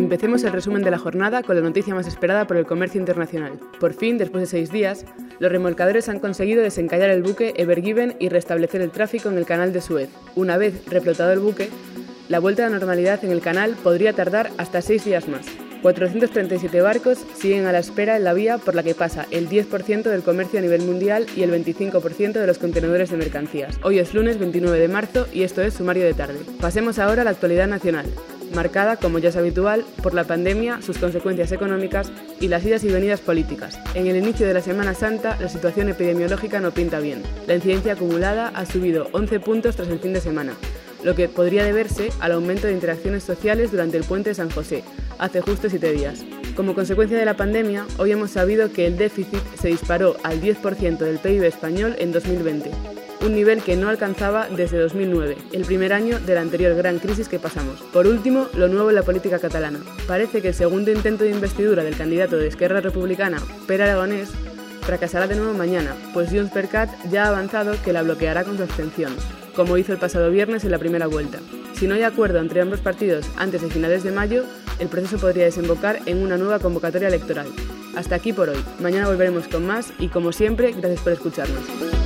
Empecemos el resumen de la jornada con la noticia más esperada por el comercio internacional. Por fin, después de seis días, los remolcadores han conseguido desencallar el buque Ever Given y restablecer el tráfico en el canal de Suez. Una vez reflotado el buque, la vuelta a la normalidad en el canal podría tardar hasta seis días más. 437 barcos siguen a la espera en la vía por la que pasa el 10% del comercio a nivel mundial y el 25% de los contenedores de mercancías. Hoy es lunes 29 de marzo y esto es Sumario de Tarde. Pasemos ahora a la actualidad nacional marcada, como ya es habitual, por la pandemia, sus consecuencias económicas y las idas y venidas políticas. En el inicio de la Semana Santa, la situación epidemiológica no pinta bien. La incidencia acumulada ha subido 11 puntos tras el fin de semana, lo que podría deberse al aumento de interacciones sociales durante el puente de San José, hace justo siete días. Como consecuencia de la pandemia, hoy hemos sabido que el déficit se disparó al 10% del PIB español en 2020, un nivel que no alcanzaba desde 2009, el primer año de la anterior gran crisis que pasamos. Por último, lo nuevo en la política catalana. Parece que el segundo intento de investidura del candidato de Esquerra Republicana, Per Aragonés, fracasará de nuevo mañana, pues Junts per ya ha avanzado que la bloqueará con su abstención, como hizo el pasado viernes en la primera vuelta. Si no hay acuerdo entre ambos partidos antes de finales de mayo, el proceso podría desembocar en una nueva convocatoria electoral. Hasta aquí por hoy. Mañana volveremos con más y como siempre, gracias por escucharnos.